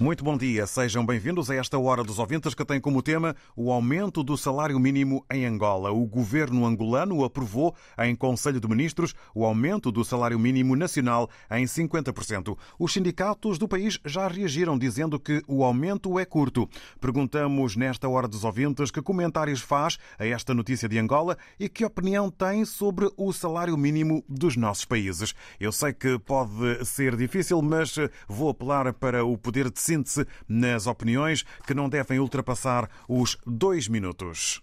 Muito bom dia, sejam bem-vindos a esta Hora dos Ouvintes que tem como tema o aumento do salário mínimo em Angola. O governo angolano aprovou em Conselho de Ministros o aumento do salário mínimo nacional em 50%. Os sindicatos do país já reagiram dizendo que o aumento é curto. Perguntamos nesta Hora dos Ouvintes que comentários faz a esta notícia de Angola e que opinião tem sobre o salário mínimo dos nossos países. Eu sei que pode ser difícil, mas vou apelar para o poder de síntese nas opiniões que não devem ultrapassar os dois minutos.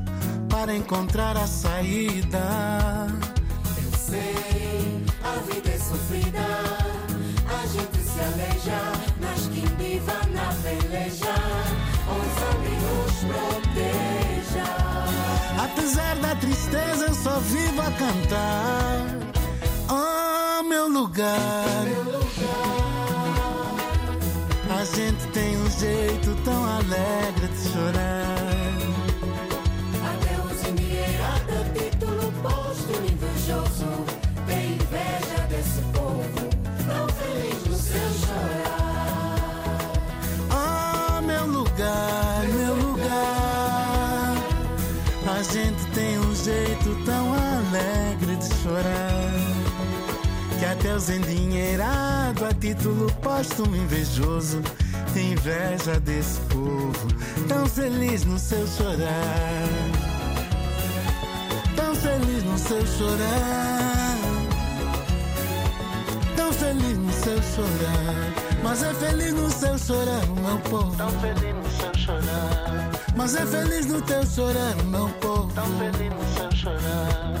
para encontrar a saída. Eu sei, a vida é sofrida, a gente se aleja, mas quem viva na peleja, ouça nos proteja. Apesar da tristeza, eu só vivo a cantar. Oh, meu lugar. Meu lugar. A gente tem um jeito tão alegre de chorar. Póstumo invejoso inveja desse povo, tão feliz no seu chorar feliz no seu chorar. Tão feliz no seu chorar. Mas é feliz no seu chorar, meu povo. Tão feliz no seu chorar. Mas é feliz no teu chorar, meu povo. Tão feliz no seu chorar.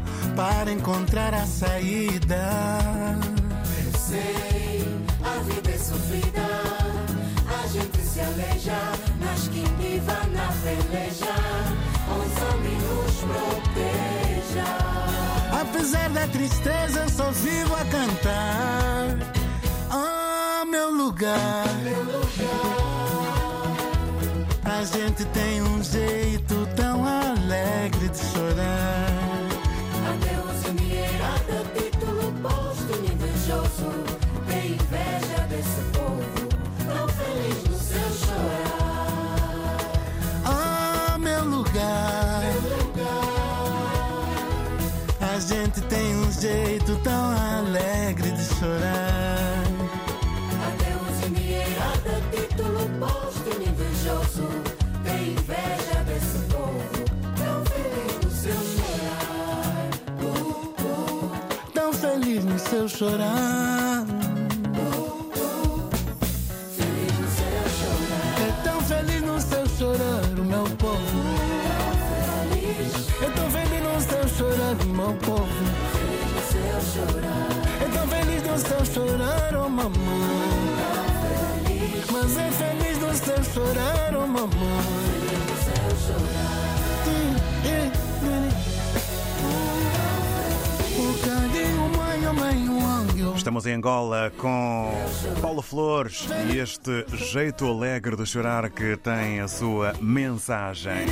para encontrar a saída. Eu sei, a vida é sofrida, a gente se aleja mas quem viva na peleja, ouça-me nos proteja. Apesar da tristeza, eu só vivo a cantar. Oh, meu lugar. Meu lugar. A gente tem um jeito tão alegre de chorar. Seu chorar. É tão feliz no seu chorar, o meu povo. É tão feliz no seu chorar, o meu povo. É tão feliz no seu chorar, oh mamãe. Mas é feliz no seu chorar, oh mamãe. O cadinho, mãe, oh mãe. Estamos em Angola com Paulo Flores e este jeito alegre de chorar que tem a sua mensagem.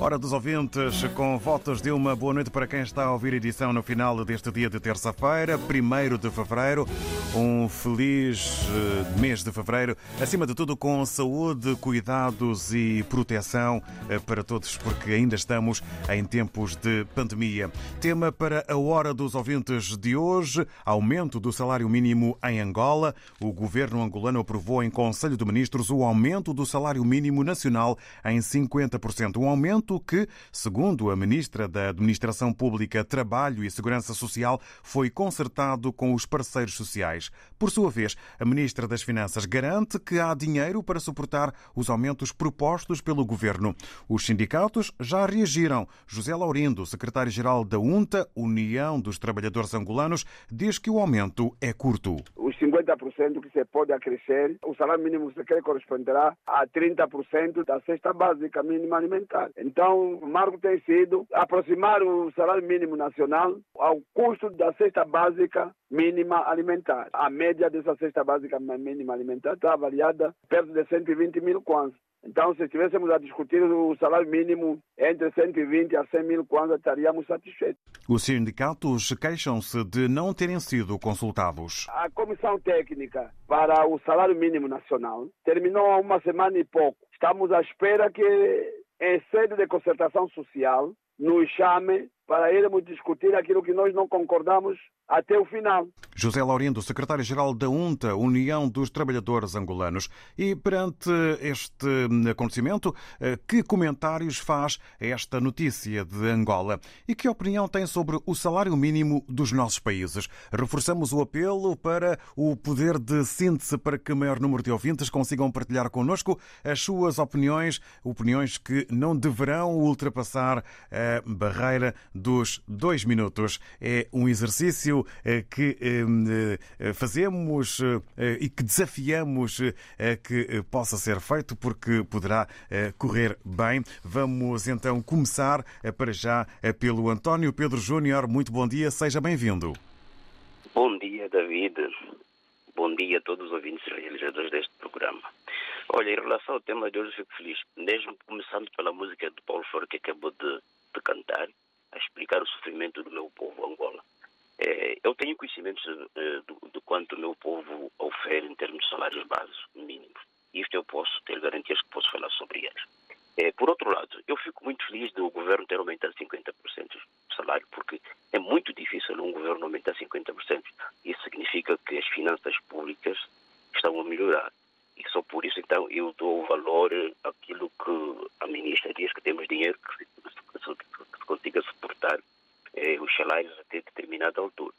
Hora dos ouvintes, com votos de uma boa noite para quem está a ouvir a edição no final deste dia de terça-feira, 1 de fevereiro. Um feliz eh, mês de fevereiro, acima de tudo com saúde, cuidados e proteção eh, para todos, porque ainda estamos em tempos de pandemia. Tema para a Hora dos ouvintes de hoje: aumento do salário mínimo em Angola. O governo angolano aprovou em Conselho de Ministros o aumento do salário mínimo nacional em 50%. Um aumento que, segundo a ministra da Administração Pública, Trabalho e Segurança Social, foi concertado com os parceiros sociais. Por sua vez, a ministra das Finanças garante que há dinheiro para suportar os aumentos propostos pelo governo. Os sindicatos já reagiram. José Laurindo, secretário-geral da UNTA, União dos Trabalhadores Angolanos, diz que o aumento é curto. Os 50% que se pode acrescer, o salário mínimo sequer corresponderá a 30% da cesta básica mínima alimentar. Então, o marco tem sido aproximar o salário mínimo nacional ao custo da cesta básica mínima alimentar. A média dessa cesta básica mínima alimentar está avaliada perto de 120 mil kwanzas. Então, se estivéssemos a discutir o salário mínimo entre 120 a 100 mil kwanzas, estaríamos satisfeitos. Os sindicatos queixam-se de não terem sido consultados. A comissão técnica para o salário mínimo nacional terminou há uma semana e pouco. Estamos à espera que, em sede de concertação social, nos chame para irmos discutir aquilo que nós não concordamos até o final. José Laurindo, secretário-geral da UNTA, União dos Trabalhadores Angolanos. E perante este acontecimento, eh, que comentários faz esta notícia de Angola? E que opinião tem sobre o salário mínimo dos nossos países? Reforçamos o apelo para o poder de síntese para que o maior número de ouvintes consigam partilhar connosco as suas opiniões, opiniões que não deverão ultrapassar a barreira dos dois minutos. É um exercício eh, que eh, fazemos eh, e que desafiamos a que possa ser feito porque poderá correr bem. Vamos então começar para já pelo António Pedro Júnior. Muito bom dia, seja bem-vindo. Bom dia, David. Bom dia a todos os ouvintes e realizadores deste programa. Olha, em relação ao tema de hoje, fico feliz, mesmo começando pela música de Paulo Flor que acabou de, de cantar, a explicar o sofrimento do meu povo Angola. É, eu tenho conhecimentos de, de, quanto o meu povo oferece em termos de salários básicos mínimos. Isto eu posso ter garantias que posso falar sobre eles. É, por outro lado, eu fico muito feliz do governo ter aumentado 50% o salário, porque é muito difícil um governo aumentar 50%. Isso significa que as finanças públicas estão a melhorar. E só por isso, então, eu dou valor àquilo que a ministra diz que temos dinheiro que se, que se, que consiga suportar eh, os salários até determinada altura.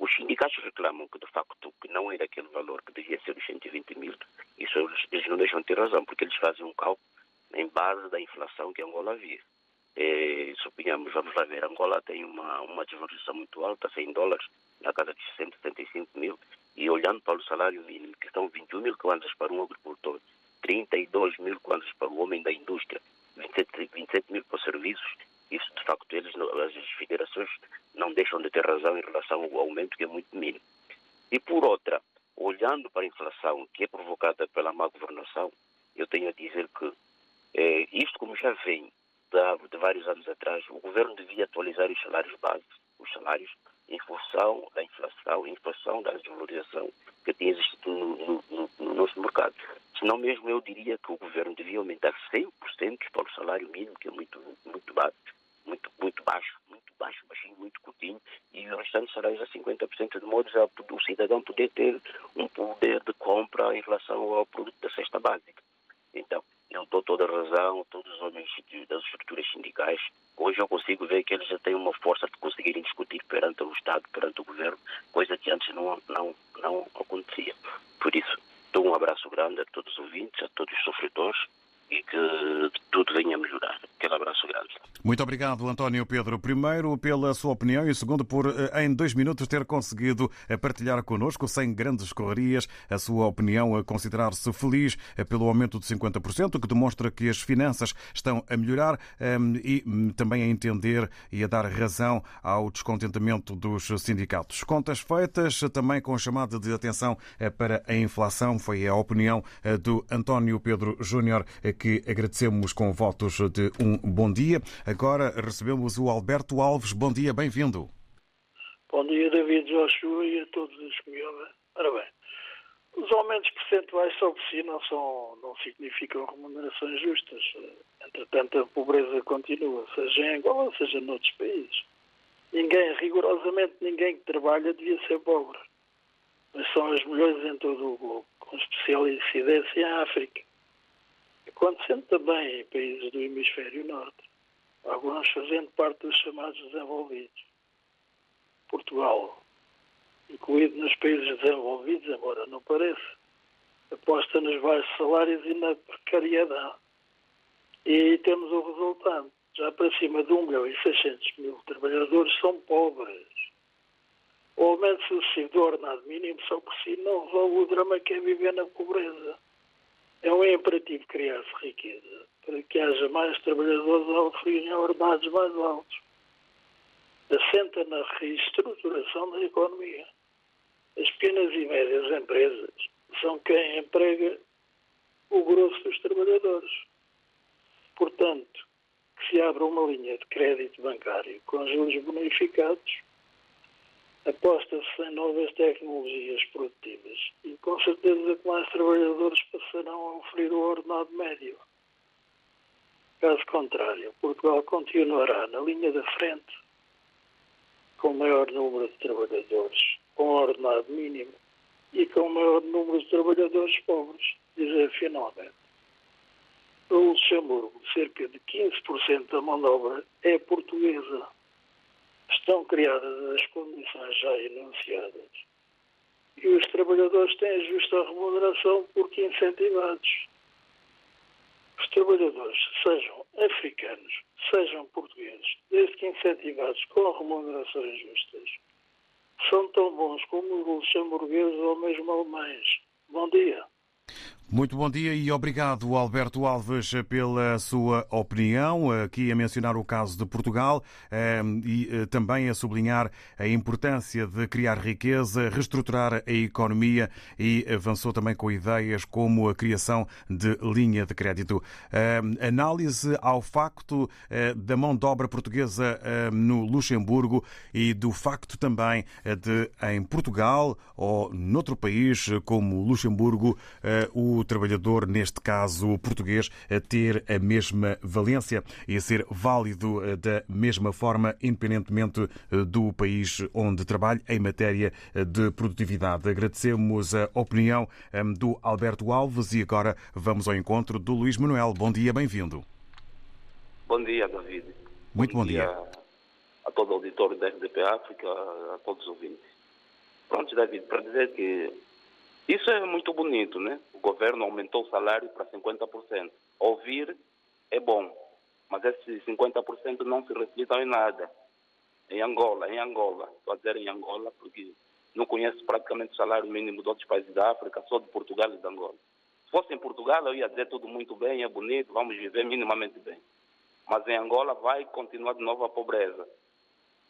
Os sindicatos reclamam que, de facto, que não é daquele valor que devia ser os 120 mil. Isso eles, não deixam de ter razão, porque eles fazem um cálculo em base da inflação que Angola vive. Eh, suponhamos, vamos lá ver, Angola tem uma, uma desvalorização muito alta, 100 dólares, na casa de 175 mil, e olhando para o salário mínimo, que são 21 mil kwanzas para um agricultor, 32 mil kwanzas para o homem da indústria, 27, 27 mil para os serviços, isso de facto eles, as federações não deixam de ter razão em relação ao aumento que é muito mínimo. E por outra, olhando para a inflação que é provocada pela má governação, eu tenho a dizer que eh, isto como já vem de, de vários anos atrás, o governo devia atualizar os salários básicos, os salários em função da inflação, em função da desvalorização que tem existido no, no, no, nosso mercado. Senão mesmo eu diria que o governo devia aumentar 100% para o salário mínimo, que é muito, muito baixo, muito, muito baixo, muito baixo, baixinho, muito curtinho, e o restante salários a 50%, de modo a o cidadão poder ter um poder de compra em relação ao produto da cesta básica. Então, eu dou toda a razão, todos os homens das estruturas sindicais. Hoje eu consigo ver que eles já têm uma força de conseguirem discutir perante o Estado, perante o governo, coisa que antes não, não, não acontecia. Por isso, dou um abraço grande a todos os ouvintes, a todos os sofredores e que tudo venha a melhorar. Aquele abraço grande. Muito obrigado, António Pedro. Primeiro, pela sua opinião e segundo, por eh, em dois minutos ter conseguido eh, partilhar connosco, sem grandes correrias, a sua opinião a considerar-se feliz eh, pelo aumento de 50%, que demonstra que as finanças estão a melhorar e hum, também a entender e a dar razão ao descontentamento dos sindicatos. Contas feitas, também com chamada de atenção para a inflação, foi a opinião do António Pedro Júnior, que agradecemos com votos de um bom dia. Agora recebemos o Alberto Alves. Bom dia, bem-vindo. Bom dia, David Joshua e a todos os que me ouvem. Ora bem, os aumentos percentuais por si não, são, não significam remunerações justas. Entretanto, a pobreza continua, seja em Angola, seja noutros países. Ninguém, rigorosamente ninguém que trabalha devia ser pobre. Mas são as melhores em todo o globo, com especial incidência em África acontecendo também em países do hemisfério norte, alguns fazendo parte dos chamados desenvolvidos. Portugal, incluído nos países desenvolvidos, embora não pareça, aposta nos baixos salários e na precariedade. E aí temos o resultado. Já para cima de 1 milhão e 600 mil trabalhadores são pobres. O aumento sucessivo do ordenado mínimo só por si não resolve o drama que é viver na pobreza. É um imperativo criar-se riqueza para que haja mais trabalhadores a oferirem ordenados mais altos. Assenta na reestruturação da economia. As pequenas e médias empresas são quem emprega o grosso dos trabalhadores. Portanto, que se abra uma linha de crédito bancário com juros bonificados aposta-se em novas tecnologias produtivas e com certeza que mais trabalhadores passarão a oferir o ordenado médio. Caso contrário, Portugal continuará na linha da frente com maior número de trabalhadores com ordenado mínimo e com maior número de trabalhadores pobres, dizer finalmente. No Luxemburgo, cerca de 15% da mão de obra é portuguesa estão criadas as condições já enunciadas e os trabalhadores têm justa remuneração porque incentivados. Os trabalhadores, sejam africanos, sejam portugueses, desde que incentivados com remunerações justas, são tão bons como os luxemburgueses ou mesmo alemães. Bom dia. Muito bom dia e obrigado, Alberto Alves, pela sua opinião. Aqui a mencionar o caso de Portugal ehm, e eh, também a sublinhar a importância de criar riqueza, reestruturar a economia e avançou também com ideias como a criação de linha de crédito. Ehm, análise ao facto eh, da mão de obra portuguesa ehm, no Luxemburgo e do facto também eh, de, em Portugal ou noutro país como Luxemburgo, o o trabalhador, neste caso português, a ter a mesma valência e a ser válido eh, da mesma forma, independentemente eh, do país onde trabalha, em matéria eh, de produtividade. Agradecemos a opinião do Alberto Alves e agora vamos ao encontro do Luís Manuel. Bom dia, bem-vindo. Bom dia, David. Muito bom, bom dia. dia. A todo o auditório da RDP África, a todos os ouvintes. Pronto, David, para dizer que isso é muito bonito, né? O governo aumentou o salário para 50%. Ouvir é bom, mas esses 50% não se refletem em nada. Em Angola, em Angola, estou a dizer em Angola porque não conheço praticamente o salário mínimo de outros países da África, só de Portugal e de Angola. Se fosse em Portugal, eu ia dizer tudo muito bem, é bonito, vamos viver minimamente bem. Mas em Angola vai continuar de novo a pobreza.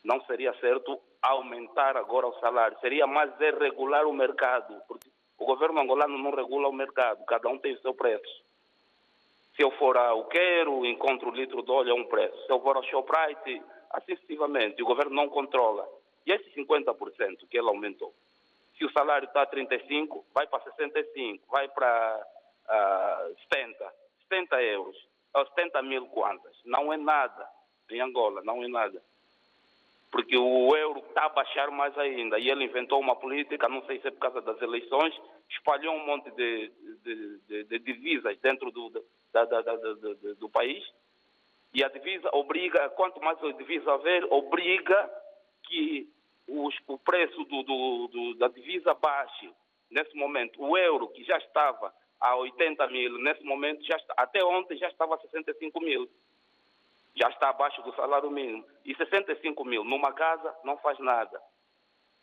Não seria certo aumentar agora o salário, seria mais é regular o mercado, porque o governo angolano não regula o mercado, cada um tem o seu preço. Se eu for ao Quero, encontro o litro de óleo a um preço. Se eu for ao Shoprite, assim sucessivamente, o governo não controla. E esse 50% que ele aumentou, se o salário está a 35, vai para 65, vai para uh, 70, 70 euros, ou 70 mil quantas. Não é nada em Angola, não é nada porque o euro está a baixar mais ainda. E ele inventou uma política, não sei se é por causa das eleições, espalhou um monte de, de, de, de divisas dentro do, da, da, da, do país. E a divisa obriga, quanto mais a divisa haver, obriga que os, o preço do, do, do, da divisa baixe. Nesse momento, o euro, que já estava a 80 mil, nesse momento, já até ontem já estava a 65 mil. Já está abaixo do salário mínimo. E 65 mil numa casa não faz nada.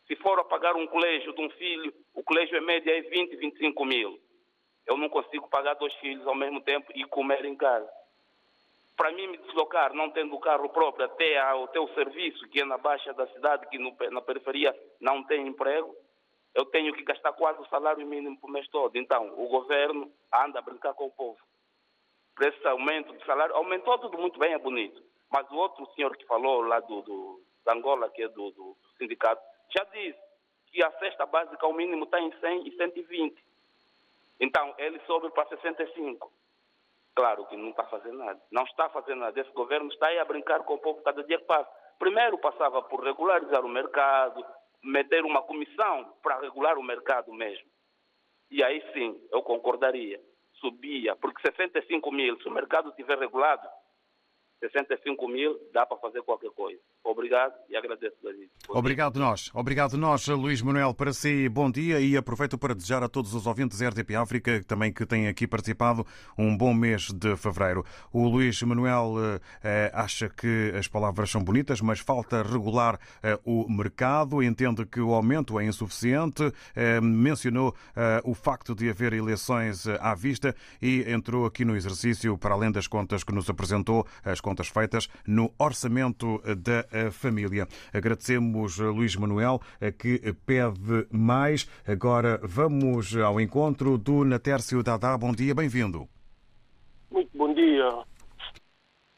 Se for a pagar um colégio de um filho, o colégio em média é 20, 25 mil. Eu não consigo pagar dois filhos ao mesmo tempo e comer em casa. Para mim me deslocar, não tendo carro próprio, até ao teu serviço, que é na baixa da cidade, que no, na periferia não tem emprego, eu tenho que gastar quase o salário mínimo por mês todo. Então, o governo anda a brincar com o povo. Por esse aumento de salário, aumentou tudo muito bem, é bonito. Mas o outro senhor que falou lá do, do da Angola, que é do, do, do sindicato, já disse que a cesta básica, o mínimo, está em 100 e 120. Então, ele sobe para 65. Claro que não está fazendo nada. Não está fazendo nada. Esse governo está aí a brincar com o povo cada dia que passa. Primeiro passava por regularizar o mercado, meter uma comissão para regular o mercado mesmo. E aí sim, eu concordaria. Subia, porque 65 mil, se o mercado estiver regulado, 65 mil dá para fazer qualquer coisa. Obrigado e agradeço, David. Obrigado nós. Obrigado nós, Luís Manuel. Para si, bom dia e aproveito para desejar a todos os ouvintes RTP África, também que têm aqui participado, um bom mês de fevereiro. O Luís Manuel eh, acha que as palavras são bonitas, mas falta regular eh, o mercado, entende que o aumento é insuficiente, eh, mencionou eh, o facto de haver eleições eh, à vista e entrou aqui no exercício, para além das contas que nos apresentou, as contas feitas no orçamento da família. Agradecemos Luís Manuel que pede mais. Agora vamos ao encontro do Natércio Dadá. Bom dia, bem-vindo. Muito bom dia,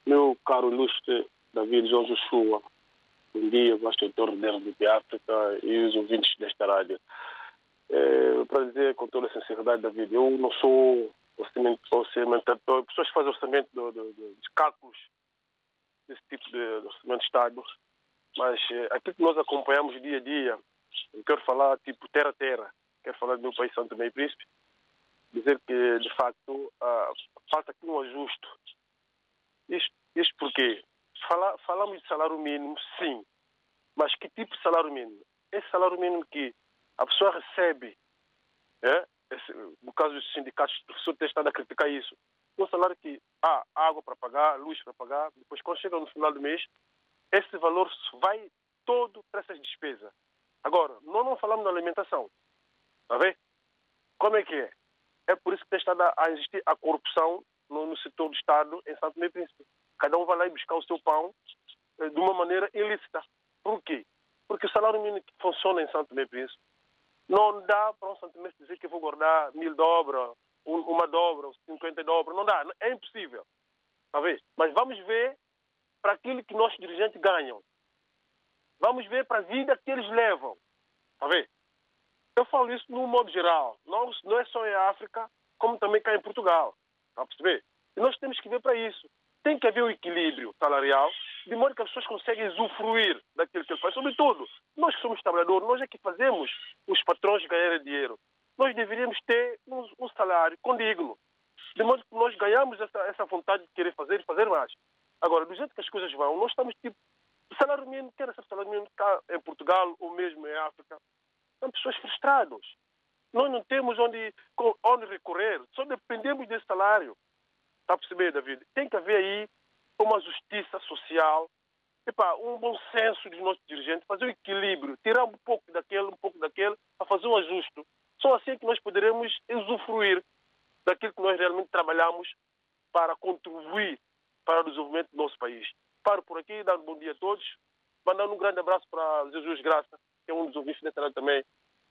meu caro ilustre David João Joshua. Bom dia, bastidor da RDP África e os ouvintes desta rádio. É, para dizer com toda a sinceridade, David, eu não sou orçamentador, pessoas que fazem orçamento de, de, de, de cálculos desse tipo de orçamento de Estado, mas eh, aquilo que nós acompanhamos dia a dia, eu quero falar tipo terra a terra, quero falar do meu país Santo Meio Príncipe, dizer que de facto ah, falta aqui um ajuste. Isto, isto porque Fala, falamos de salário mínimo, sim, mas que tipo de salário mínimo? Esse salário mínimo que a pessoa recebe, é? Esse, no caso dos sindicatos, o professor tem estado a criticar isso, um salário que há água para pagar, luz para pagar, depois quando chega no final do mês, esse valor vai todo para essas despesas. Agora, nós não falamos da alimentação. Está ver? Como é que é? É por isso que tem estado a existir a corrupção no, no setor do Estado em Santo Meio Príncipe. Cada um vai lá e buscar o seu pão eh, de uma maneira ilícita. Por quê? Porque o salário mínimo que funciona em Santo Meio Príncipe não dá para um Santo Meio dizer que vou guardar mil dobras, uma dobra, 50 dobras. Não dá. É impossível. Ver? Mas vamos ver para aquilo que nossos dirigentes ganham. Vamos ver para a vida que eles levam. Ver? Eu falo isso no modo geral. Não, não é só em África, como também cá em Portugal. Está a perceber? E nós temos que ver para isso. Tem que haver um equilíbrio salarial, de modo que as pessoas conseguem usufruir daquilo que ele faz. Sobretudo, nós que somos trabalhadores, nós é que fazemos os patrões ganharem dinheiro. Nós deveríamos ter um, um salário condigno. De modo que nós ganhamos essa, essa vontade de querer fazer e fazer mais. Agora, do jeito que as coisas vão, nós estamos tipo. Salário mínimo, quer esse salário mínimo cá em Portugal ou mesmo em África, são pessoas frustradas. Nós não temos onde, onde recorrer, só dependemos desse salário. Está a perceber, David? Tem que haver aí uma justiça social, epa, um bom senso dos nossos dirigentes, fazer um equilíbrio, tirar um pouco daquele, um pouco daquele, para fazer um ajuste. Só assim que nós poderemos usufruir daquilo que nós realmente trabalhamos para contribuir para o desenvolvimento do nosso país. Paro por aqui, dando um bom dia a todos, mandando um grande abraço para Jesus Graça, que é um dos ouvintes da também,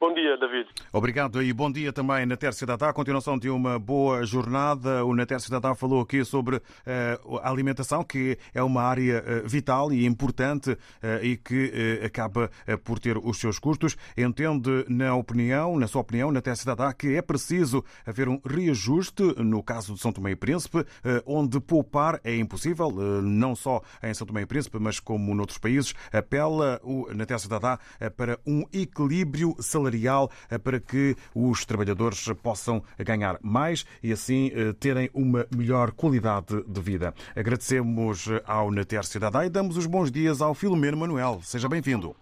Bom dia, David. Obrigado e bom dia também, Natércio Dadá. A continuação de uma boa jornada. O Natércio Dadá falou aqui sobre uh, a alimentação, que é uma área uh, vital e importante uh, e que acaba por ter os seus custos. Entende, na opinião, na sua opinião, Natércio Dadá, que é preciso haver um reajuste no caso de São Tomé e Príncipe, onde poupar é impossível, não só em São Tomé e Príncipe, mas como noutros países. Apela o Natércio Dadá para um equilíbrio salarial salarial para que os trabalhadores possam ganhar mais e assim terem uma melhor qualidade de vida. Agradecemos ao Natércio Dadá e damos os bons dias ao Filomeno Manuel. Seja bem-vindo.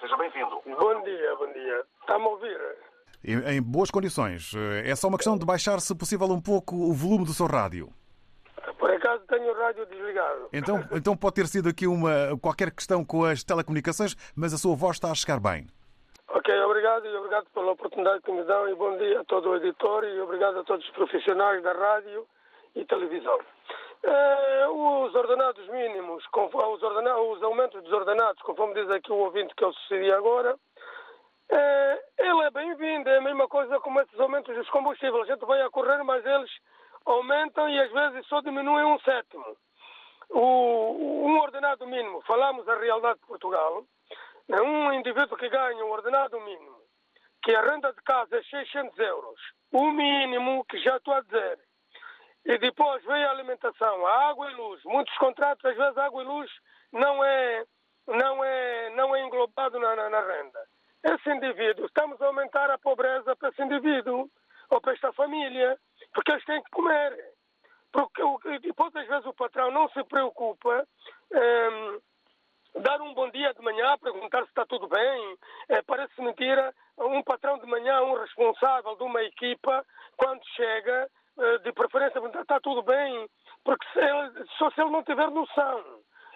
Seja bem-vindo. Bom dia, bom dia. Está-me a ouvir? Em, boas condições. É só uma questão de baixar, se possível, um pouco o volume do seu rádio. Por acaso tenho o rádio desligado. Então, então pode ter sido aqui uma qualquer questão com as telecomunicações, mas a sua voz está a chegar bem. Obrigado e obrigado pela oportunidade que me dão e bom dia a todo o editor e obrigado a todos os profissionais da rádio e televisão. Eh, os ordenados mínimos, os, os aumentos dos ordenados, conforme diz aqui o ouvinte que eu sucedi agora, eh, ele é bem-vindo, é a mesma coisa como esses aumentos dos combustíveis. A gente vai a correr, mas eles aumentam e às vezes só diminuem um sétimo. O, um ordenado mínimo, falamos da realidade de Portugal, é um indivíduo que ganha um ordenado mínimo, que a renda de casa é 600 euros, o mínimo que já estou a dizer, e depois vem a alimentação, a água e luz. Muitos contratos, às vezes, água e luz não é, não é, não é englobado na, na, na renda. Esse indivíduo, estamos a aumentar a pobreza para esse indivíduo ou para esta família, porque eles têm que comer. Porque depois, às vezes, o patrão não se preocupa. Ehm, dar um bom dia de manhã, perguntar se está tudo bem, é, parece mentira. Um patrão de manhã, um responsável de uma equipa, quando chega, eh, de preferência, está tudo bem, porque se ele, só se ele não tiver noção.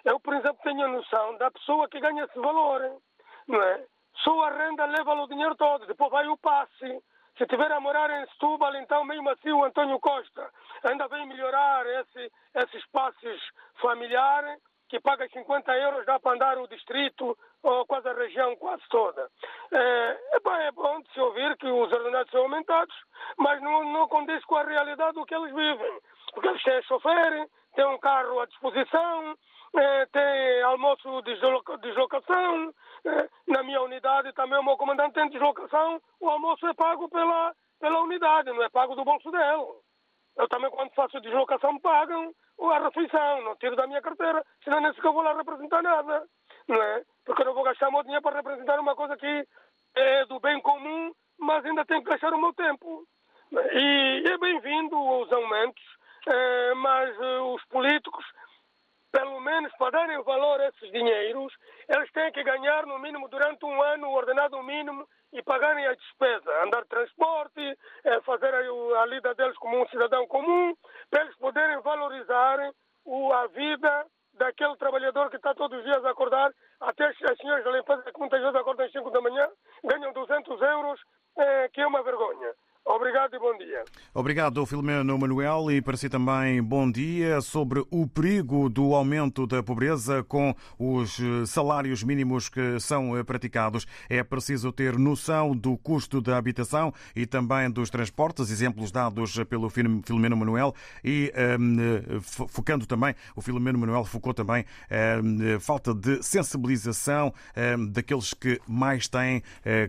Eu, por exemplo, tenho a noção da pessoa que ganha esse valor, não é? Só a renda leva o dinheiro todo, depois vai o passe. Se estiver a morar em Setúbal, então mesmo assim o António Costa ainda vem melhorar esse, esses passes familiares, que paga 50 euros, dá para andar o distrito ou quase a região quase toda. É, é, bom, é bom de se ouvir que os ordenados são aumentados, mas não, não condiz com a realidade do que eles vivem. Porque eles têm chofer, têm um carro à disposição, é, têm almoço de deslocação. É, na minha unidade também o meu comandante tem deslocação, o almoço é pago pela, pela unidade, não é pago do bolso dele. Eu também, quando faço deslocação, pagam a refeição, não tiro da minha carteira, senão nem sequer vou lá representar nada, não é? Porque eu não vou gastar meu dinheiro para representar uma coisa que é do bem comum, mas ainda tenho que gastar o meu tempo. E é bem-vindo os aumentos, é, mas é, os políticos, pelo menos para darem valor a esses dinheiros, eles têm que ganhar no mínimo durante um ano o ordenado mínimo e pagarem a despesa, andar transporte, é, fazer a, lida deles como um cidadão comum, para eles poderem valorizar a vida daquele trabalhador que está todos os dias a acordar, até as, as senhoras da limpeza que muitas vezes acordam às 5 da manhã, ganham 200 euros, é, que é uma vergonha. Obrigado e bom dia. Obrigado, Filomeno Manuel, e para si também bom dia sobre o perigo do aumento da pobreza com os eh, salários mínimos que são eh, praticados. É preciso ter noção do custo da habitação e também dos transportes, exemplos dados pelo Filomeno Manuel, e um, ehm, focando também, o Filomeno Manuel focou também um, ehm, falta de sensibilização um, ehm, daqueles que mais têm,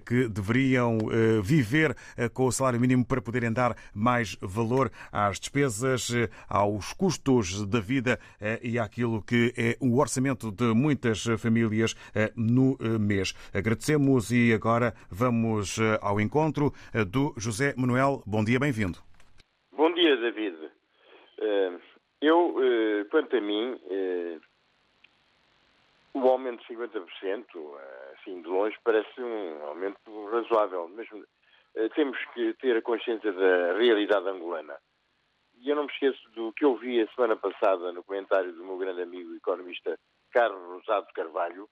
que deveriam viver com o salário mínimo para poderem dar mais valor às despesas, eh, aos custos da vida eh, e àquilo que é o orçamento de muitas famílias eh, no mês. Agradecemos e agora vamos ao encontro do José Manuel. Bom dia, bem-vindo. Bom dia, David. Eu, quanto a mim, o aumento de 50%, assim de longe, parece um aumento razoável, eh, temos que ter a consciência da realidade angolana. E eu não me esqueço do que ouvi a semana passada no comentário do meu grande amigo economista Carlos Rosado Carvalho,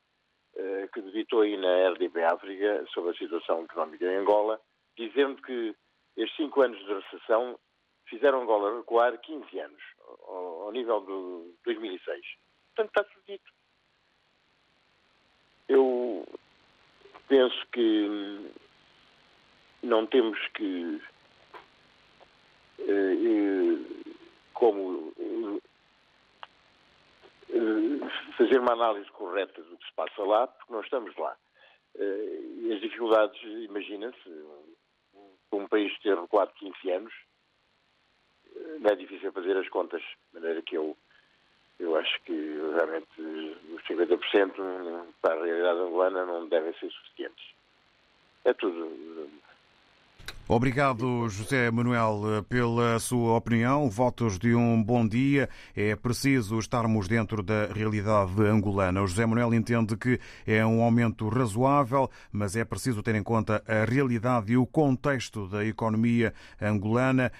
eh, que debitou aí na RDP África sobre a situação económica em Angola, dizendo que estes cinco anos de recessão fizeram Angola recuar 15 anos, ao nível do 2006. Portanto, está tudo dito. Eu penso que não temos que, eh, eh, como eh, fazer uma análise correta do que se passa lá, porque nós estamos lá. E as dificuldades, imagina-se, um país ter recuado 15 anos, não é difícil fazer as contas, de maneira que eu, eu acho que realmente os 50% para a realidade angolana não devem ser suficientes. É tudo. Obrigado, José Manuel, pela sua opinião. Votos de um bom dia. É preciso estarmos dentro da realidade angolana. O José Manuel entende que é um aumento razoável, mas é preciso ter em conta a realidade e o contexto da economia angolana.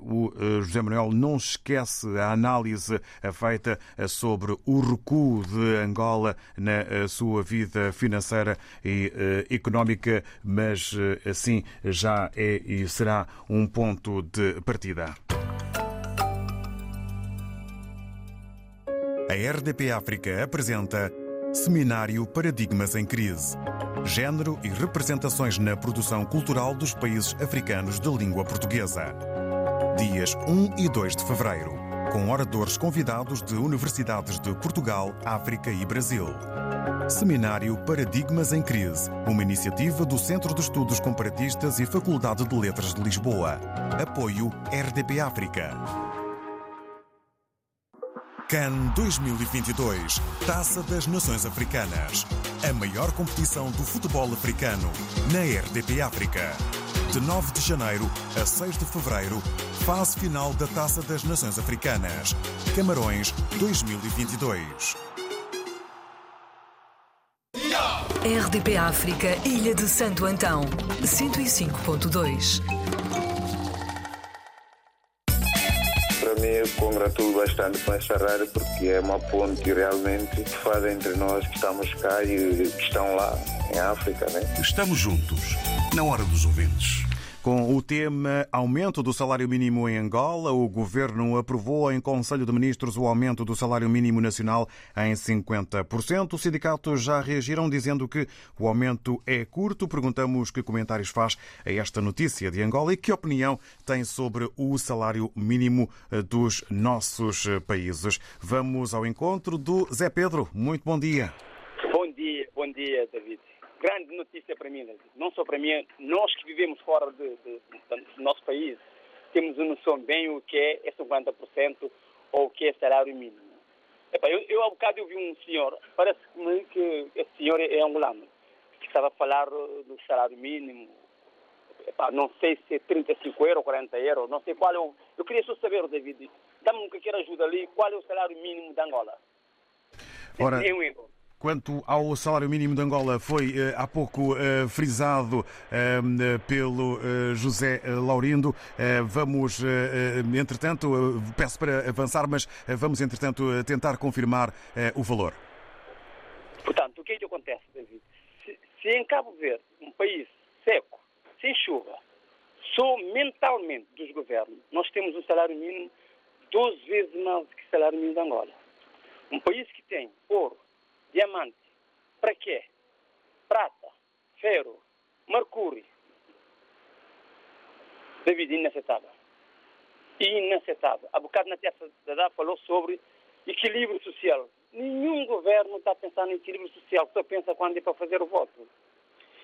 O eh, José Manuel não esquece a análise feita sobre o recuo de Angola na eh, sua vida financeira e eh, económica, mas assim já é e será um ponto de partida. A RDP África apresenta Seminário Paradigmas em Crise. Gênero e representações na produção cultural dos países africanos de língua portuguesa. Dias 1 e 2 de fevereiro, com oradores convidados de universidades de Portugal, África e Brasil. Seminário Paradigmas em Crise, uma iniciativa do Centro de Estudos Comparatistas e Faculdade de Letras de Lisboa. Apoio RDP África. CAN 2022 Taça das Nações Africanas. A maior competição do futebol africano na RDP África. De 9 de janeiro a 6 de fevereiro, fase final da Taça das Nações Africanas. Camarões 2022. RDP África, Ilha de Santo Antão, 105.2. Para mim, eu congratulo bastante com essa rádio porque é uma ponte realmente que faz entre nós que estamos cá e que estão lá em África, né? Estamos juntos, na hora dos ouvintes. Com o tema aumento do salário mínimo em Angola, o governo aprovou em Conselho de Ministros o aumento do salário mínimo nacional em 50%. Os sindicatos já reagiram dizendo que o aumento é curto. Perguntamos que comentários faz a esta notícia de Angola e que opinião tem sobre o salário mínimo dos nossos países. Vamos ao encontro do Zé Pedro. Muito bom dia. Bom dia, bom dia, David grande notícia para mim, não só para mim, nós que vivemos fora de, de, do nosso país, temos uma noção bem o que é, é 50% ou o que é salário mínimo. Epa, eu, eu há bocado eu vi um senhor, parece-me que esse senhor é angolano, que estava a falar do salário mínimo, não sei se é 35 euros, 40 euros, não sei qual é o... Eu queria só saber, David, dá-me um qualquer ajuda ali, qual é o salário mínimo de Angola? Ora, Quanto ao salário mínimo de Angola, foi uh, há pouco uh, frisado uh, pelo José Laurindo. vamos, entretanto, peço para avançar, mas vamos, entretanto, tentar confirmar o valor. Portanto, o que é que acontece, David? Se, se em Cabo Verde, um país seco, sem chuva, só mentalmente dos governos, nós temos um salário mínimo 12 vezes mais que o salário mínimo de Angola. Um país que tem ouro, diamante, para quê? Prata, ferro, mercúrio. David, inaceitável. Inaceitável. Há bocado na terça da falou sobre equilíbrio social. Nenhum governo está pensando em equilíbrio social, só pensa quando é para fazer o voto.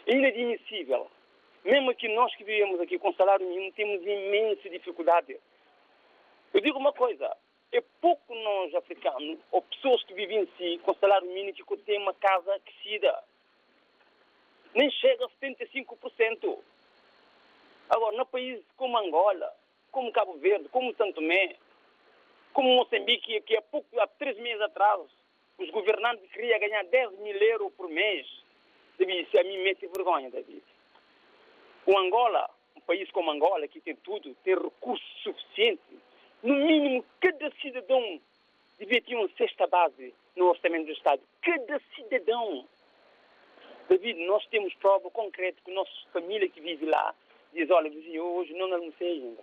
É inadmissível. Mesmo que nós que vivemos aqui com salário mínimo temos imensa dificuldade. Eu digo uma coisa, é pouco nós africanos, ou pessoas que vivem em si, com salário mínimo, que têm uma casa aquecida. Nem chega a 75%. Agora, no país como Angola, como Cabo Verde, como Santo Tomé, como Moçambique, que há, pouco, há três meses atrás, os governantes queriam ganhar 10 mil euros por mês. David, isso a mim mete vergonha, David. O Angola, um país como Angola, que tem tudo, tem recursos suficientes, no mínimo, cada cidadão devia ter uma cesta base no orçamento do Estado. Cada cidadão. David, nós temos prova concreta que a nossa família que vive lá diz, olha, vizinho, hoje não almocei ainda.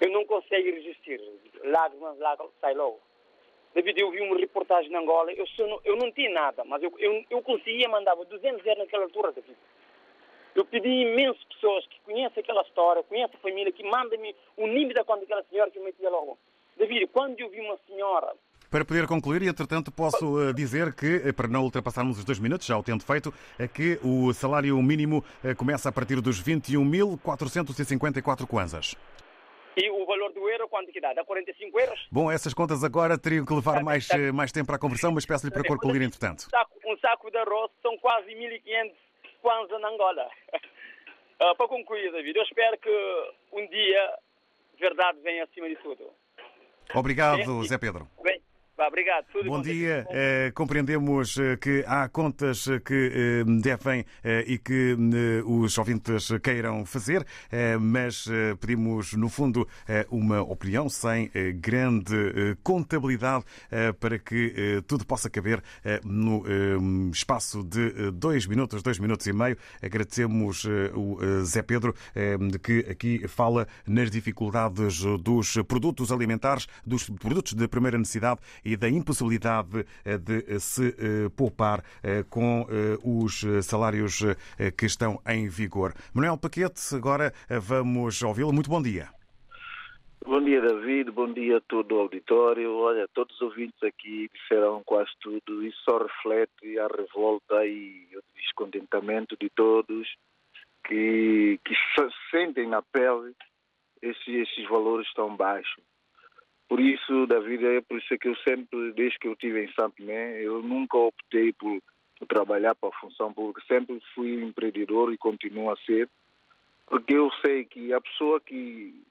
Eu não consigo resistir. Lágrimas, lágrimas, sai logo. David, eu vi uma reportagem na Angola, eu, não, eu não tinha nada, mas eu, eu, eu conseguia, mandava 200 euros naquela altura, David. Eu pedi imensas pessoas que conhecem aquela história, conhecem a família, que mandem-me o nível da conta daquela senhora que eu metia logo. David, quando eu vi uma senhora para poder concluir, e entretanto posso eh, dizer que, eh, para não ultrapassarmos os dois minutos, já o tendo feito, é que o salário mínimo eh, começa a partir dos 21.454 kwanzas. E o valor do euro, quanto que dá? Dá 45 euros? Bom, essas contas agora teriam que levar mais, mais tempo para a conversão, mas peço-lhe para concluir entretanto. Um saco, um saco de arroz são quase 1.500 Kwanzaa na Angola. Uh, para concluir, David, eu espero que um dia verdade venha acima de tudo. Obrigado, Zé Pedro. Bem, Obrigado. Tudo Bom dia. Eh, compreendemos eh, que há contas eh, que eh, devem e que os ouvintes queiram fazer, mas pedimos, no fundo, uma opinião sem grande contabilidade para que tudo possa caber no espaço de dois minutos, dois minutos e meio. Agradecemos o Zé Pedro, que aqui fala nas dificuldades dos produtos alimentares, dos produtos de primeira necessidade e da impossibilidade eh, de eh, se eh, poupar com os salários que estão em vigor. Manuel Paquete, agora vamos ouvi-lo. Muito bom dia. Bom dia, David. Bom dia a todo o auditório. Olha, todos os ouvintes aqui disseram quase tudo. Isso só reflete a revolta e o descontentamento de todos que, que se sentem na pele esses, esses valores tão baixos. Por isso, David, é por isso que eu sempre, desde que eu estive em Santo Tomé, eu nunca optei por, por trabalhar para a função pública. Sempre fui empreendedor e continuo a ser, porque eu sei que a pessoa que,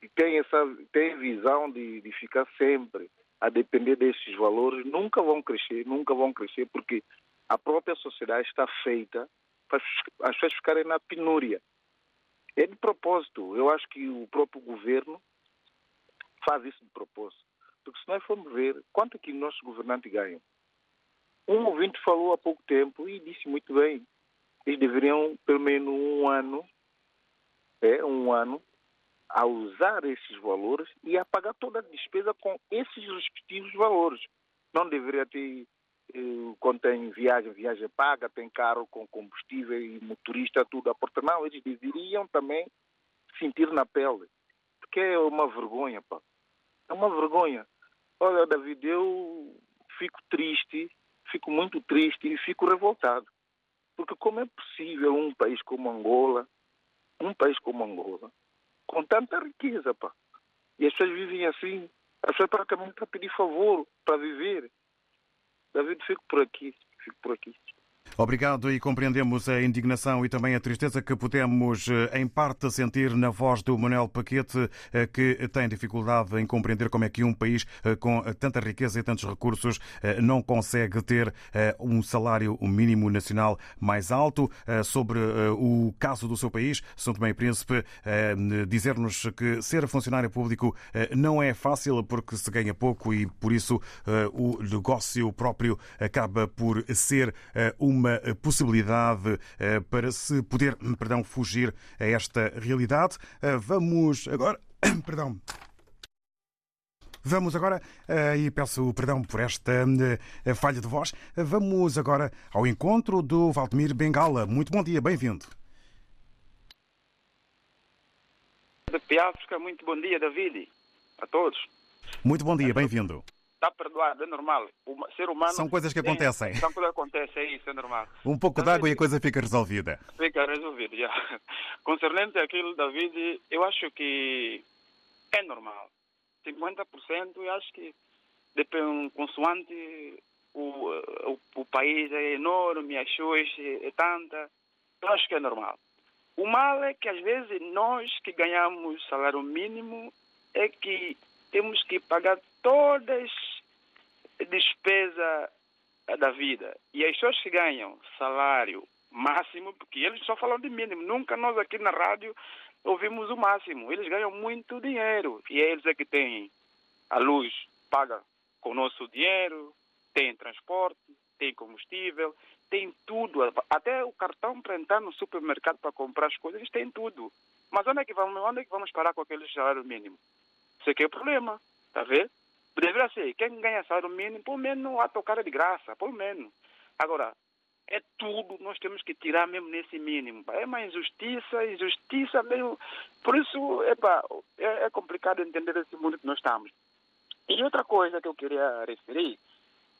que tem essa tem visão de, de ficar sempre a depender desses valores nunca vão crescer, nunca vão crescer, porque a própria sociedade está feita para as pessoas ficarem na penúria. É de propósito. Eu acho que o próprio governo faz isso de propósito. Porque se nós formos ver quanto é que nossos governantes ganham. Um ouvinte falou há pouco tempo e disse muito bem. Eles deveriam, pelo menos um ano, é, um ano, a usar esses valores e a pagar toda a despesa com esses respectivos valores. Não deveria ter, eh, quando tem viagem, viagem paga, tem carro com combustível e motorista, tudo a porta. Não, eles deveriam também sentir na pele. Porque é uma vergonha, pá. É uma vergonha. Olha, David, eu fico triste, fico muito triste e fico revoltado. Porque como é possível um país como Angola, um país como Angola, com tanta riqueza, pá, e as pessoas vivem assim, as pessoas praticamente a pedir favor para viver. David, fico por aqui, fico por aqui. Obrigado e compreendemos a indignação e também a tristeza que podemos, eh, em parte, sentir na voz do Manuel Paquete, eh, que tem dificuldade em compreender como é que um país eh, com tanta riqueza e tantos recursos não consegue ter um salário mínimo nacional mais alto. Sobre o caso do seu país, São Tomé e Príncipe, dizer-nos que ser funcionário público não é fácil porque se ganha pouco e, por isso, o negócio próprio acaba por ser uma uma possibilidade eh, para se poder, perdão, fugir a esta realidade. Eh, vamos agora, perdão. Vamos agora, eh, e peço perdão por esta falha de voz, vamos agora ao encontro do Valdemir Bengala. Muito bom dia, bem-vindo. De África, muito bom dia, David, a todos. Muito bom dia, bem-vindo está perdoado, é normal. O ser humano. São coisas que acontecem. São coisas que acontecem, é isso, é normal. Um pouco de água e a coisa fica resolvida. Fica resolvida, já. Concernente aquilo, David, eu acho que é normal. 50% eu acho que depende, consoante o, o, o país é enorme, as coisas é tanta, eu acho que é normal. O mal é que às vezes nós que ganhamos salário mínimo é que temos que pagar todas as despesas da vida. E as pessoas que ganham salário máximo, porque eles só falam de mínimo, nunca nós aqui na rádio ouvimos o máximo. Eles ganham muito dinheiro e eles é que têm a luz paga com o nosso dinheiro, tem transporte, tem combustível, tem tudo, até o cartão para entrar no supermercado para comprar as coisas, eles têm tudo. Mas onde é que vamos, onde é que vamos parar com aquele salário mínimo? Isso aqui é o problema, está a ver? Deveria ser, quem ganha salário mínimo, pelo menos não há tocar de graça, pelo menos. Agora, é tudo, nós temos que tirar mesmo nesse mínimo. É uma injustiça, injustiça mesmo. Por isso, epa, é, é complicado entender esse mundo que nós estamos. E outra coisa que eu queria referir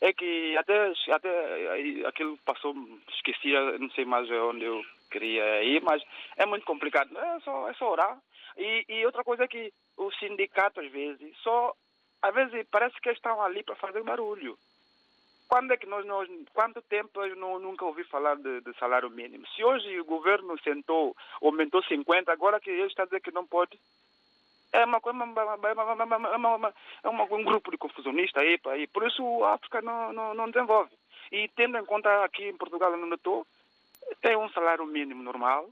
é que até, até aquilo passou, esqueci, não sei mais onde eu queria ir, mas é muito complicado. É só, é só orar. E, e outra coisa é que o sindicato, às vezes, só. Às vezes parece que estão ali para fazer barulho. quando é que nós, nós quanto tempo eu não, nunca ouvi falar de, de, salário mínimo? Se hoje o governo sentou, aumentou 50, agora que ele está dizendo que não pode, é uma coisa, é um grupo de confusionistas aí, aí. Por isso a África não, não, não desenvolve. E tendo em conta aqui em Portugal, onde eu estou, tem um salário mínimo normal,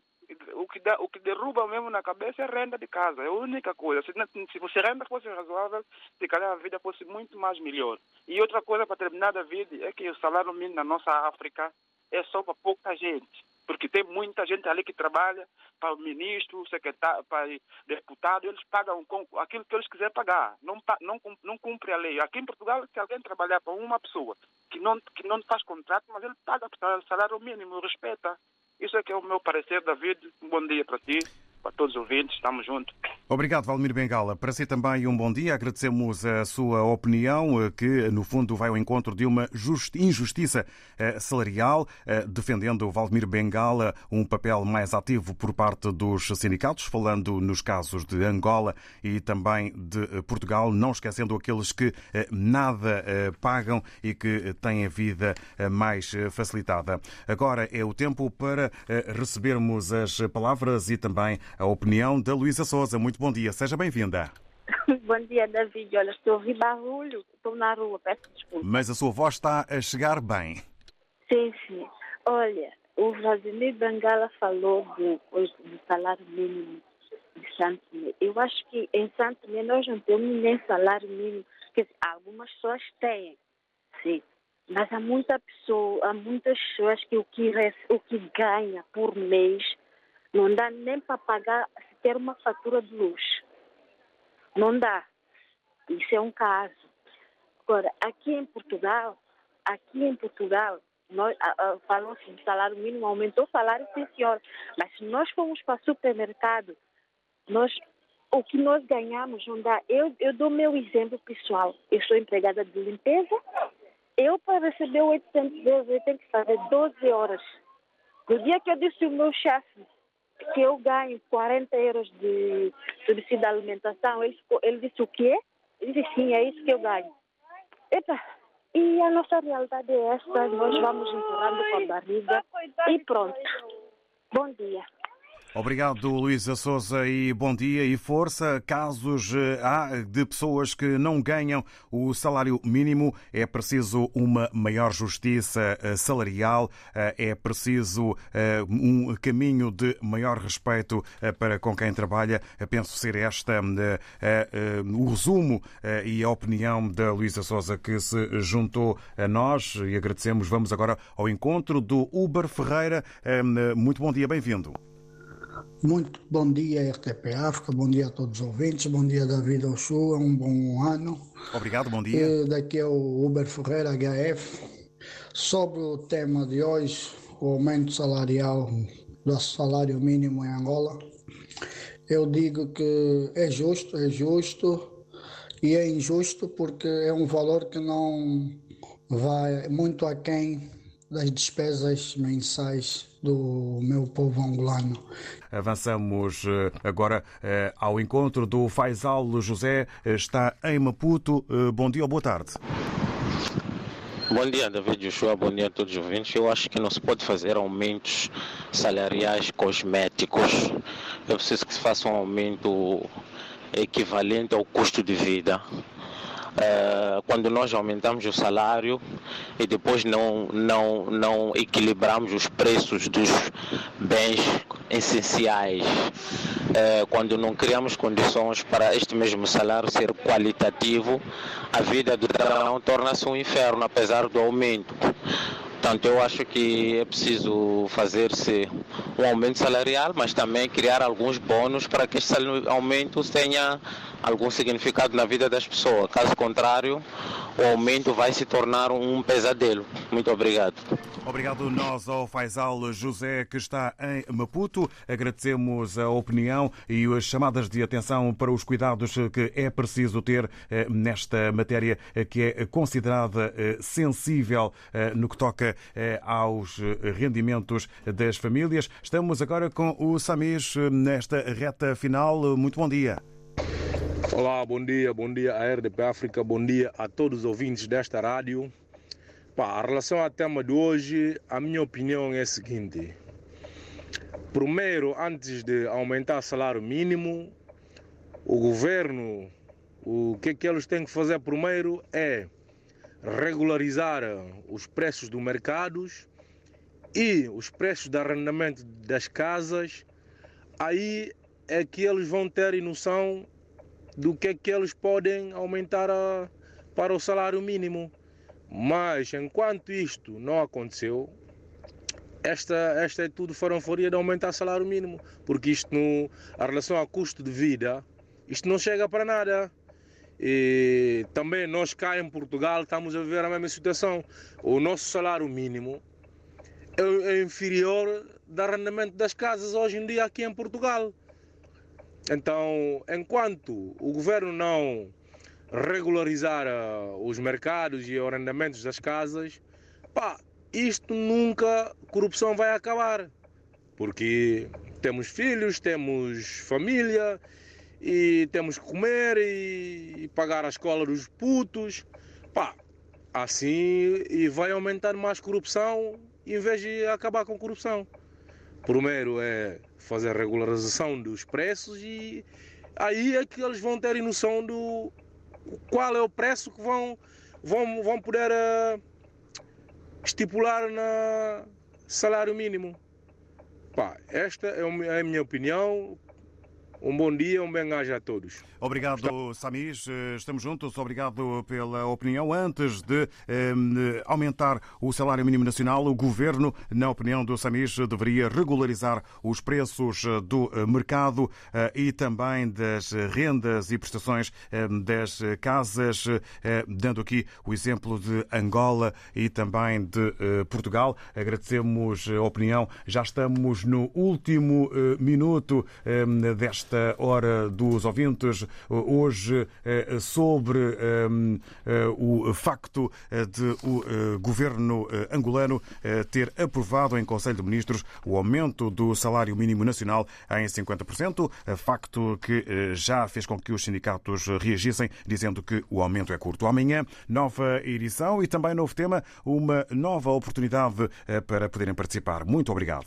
o o que derruba mesmo na cabeça é a renda de casa. É a única coisa. Se, se você renda fosse razoável, se calhar a vida fosse muito mais melhor. E outra coisa para terminar da vida é que o salário mínimo na nossa África é só para pouca gente. Porque tem muita gente ali que trabalha para o ministro, secretário, para o deputado, eles pagam aquilo que eles quiserem pagar. Não, não, não cumpre a lei. Aqui em Portugal, se alguém trabalhar para uma pessoa que não, que não faz contrato, mas ele paga salário mínimo, respeita. Isso é que é o meu parecer, David. Um bom dia para ti para todos os ouvintes, estamos juntos. Obrigado, Valmir Bengala. Para si também um bom dia. Agradecemos a sua opinião, eh, que no fundo vai ao encontro de uma injustiça eh, salarial, eh, defendendo Valmir Bengala um papel mais ativo por parte dos sindicatos, falando nos casos de Angola e também de Portugal, não esquecendo aqueles que nada pagam e que têm a vida mais facilitada. Agora é o tempo para recebermos as palavras e também a opinião da Luísa Souza. Muito bom dia, seja bem-vinda. Bom dia, David. Olha, estou a ouvir barulho, estou na rua, peço desculpa. Mas a sua voz está a chegar bem. Sim, sim. Olha, o Vladimir Bengala falou do, do salário mínimo de Santomé. Eu acho que em Santomé nós não temos nem salário mínimo. Quer dizer, algumas pessoas têm, sim. Mas há, muita pessoa, há muitas pessoas que o que, o que ganha por mês não dá nem para pagar, ter uma fatura de luz. Não dá. Isso é um caso. Agora, aqui em Portugal, aqui em Portugal, nós, falou-se de salário mínimo, aumentou o salário, sim senhor. Mas se nós formos para o supermercado, nós, o que nós ganhamos não dá. Eu, eu dou meu exemplo pessoal. Eu sou empregada de limpeza. Eu, para receber 800 euros, eu tenho que fazer 12 horas. No dia que eu disse ao meu chefe que eu ganho 40 euros de subsídio de alimentação. Ele, ele disse o quê? Ele disse sim, é isso que eu ganho. Epa, e a nossa realidade é esta, nós vamos empurrando com a barriga e pronto. Bom dia. Obrigado, Luísa Souza, e bom dia e força. Casos eh, há de pessoas que não ganham o salário mínimo, é preciso uma maior justiça eh, salarial, eh, é preciso um caminho de maior respeito para com quem trabalha. Penso ser esta o resumo e a opinião da Luísa Souza que se juntou a nós e agradecemos. Vamos agora ao encontro do Uber Ferreira. Muito bom dia, bem-vindo. Muito bom dia, RTP África, bom dia a todos os ouvintes, bom dia David Oshua, um bom ano. Obrigado, bom dia. Daqui é o Uber Ferreira HF. Sobre o tema de hoje, o aumento salarial do salário mínimo em Angola, eu digo que é justo, é justo e é injusto porque é um valor que não vai muito aquém das despesas mensais do meu povo angolano. Avançamos eh, agora eh, ao encontro do Faisal José, eh, está em Maputo. Bom dia ou boa tarde. Bom dia, David Joshua. Bom dia a todos os ouvintes. Eu acho que não se pode fazer aumentos salariais cosméticos. Eu preciso que se faça um aumento equivalente ao custo de vida. Uh, quando nós aumentamos o salário e depois não, não, não equilibramos os preços dos bens essenciais, uh, quando não criamos condições para este mesmo salário ser qualitativo, a vida do cidadão torna-se um inferno, apesar do aumento. Portanto, eu acho que é preciso fazer-se um aumento salarial, mas também criar alguns bônus para que esse aumento tenha algum significado na vida das pessoas. Caso contrário, o aumento vai se tornar um pesadelo. Muito obrigado. Obrigado nós ao Faisal José que está em Maputo. Agradecemos a opinião e as chamadas de atenção para os cuidados que é preciso ter eh, nesta matéria eh, que é considerada eh, sensível no que toca aos rendimentos das famílias. Estamos agora com o Samis nesta reta final. Muito bom dia. Olá, bom dia, bom dia à RDP África, bom dia a todos os ouvintes desta rádio. Pá, em relação ao tema de hoje, a minha opinião é a seguinte. Primeiro, antes de aumentar o salário mínimo, o governo, o que é que eles têm que fazer primeiro é regularizar os preços dos mercados e os preços de arrendamento das casas. Aí é que eles vão ter noção do que é que eles podem aumentar a, para o salário mínimo. Mas enquanto isto não aconteceu, esta, esta é tudo faranforia de aumentar o salário mínimo, porque isto, no, a relação ao custo de vida, isto não chega para nada. E também nós cá em Portugal estamos a viver a mesma situação. O nosso salário mínimo é, é inferior do arrendamento das casas hoje em dia aqui em Portugal. Então, enquanto o governo não regularizar uh, os mercados e arrendamentos das casas, pá, isto nunca, corrupção vai acabar. Porque temos filhos, temos família e temos que comer e, pagar a escola dos putos. Pá, assim e vai aumentar mais corrupção em vez de acabar com corrupção. Primeiro é fazer regularização dos preços e aí é que eles vão ter noção do qual é o preço que vão, vão, vão poder uh, estipular na salário mínimo. Pá, esta é a minha opinião. Um bom dia, um bem-aja a todos. Obrigado, Samis. Estamos juntos. Obrigado pela opinião. Antes de eh, aumentar o salário mínimo nacional, o governo, na opinião do Samis, deveria regularizar os preços do mercado eh, e também das rendas e prestações eh, das casas, eh, dando aqui o exemplo de Angola e também de eh, Portugal. Agradecemos a opinião. Já estamos no último eh, minuto desta hora dos ouvintes hoje eh, sobre ehm, eh, o facto eh, de o governo angolano ter aprovado em Conselho de Ministros o aumento do salário mínimo nacional em 50%, facto que já fez com que os sindicatos reagissem, dizendo que o aumento é curto. Amanhã, nova edição e também novo tema, uma nova oportunidade para poderem participar. Muito obrigado.